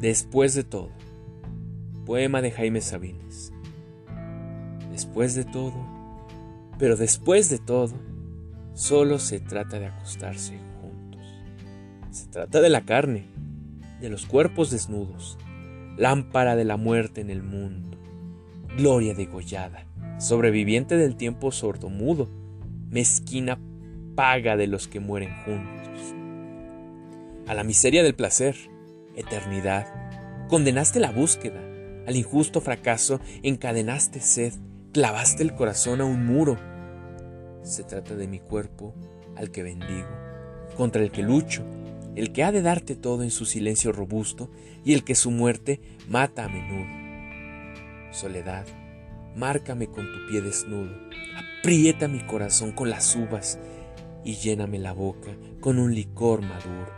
Después de todo. Poema de Jaime Sabines. Después de todo, pero después de todo, solo se trata de acostarse juntos. Se trata de la carne, de los cuerpos desnudos, lámpara de la muerte en el mundo, gloria degollada, sobreviviente del tiempo sordomudo, mezquina paga de los que mueren juntos. A la miseria del placer, eternidad, condenaste la búsqueda, al injusto fracaso encadenaste sed, clavaste el corazón a un muro. Se trata de mi cuerpo al que bendigo, contra el que lucho, el que ha de darte todo en su silencio robusto y el que su muerte mata a menudo. Soledad, márcame con tu pie desnudo, aprieta mi corazón con las uvas y lléname la boca con un licor maduro.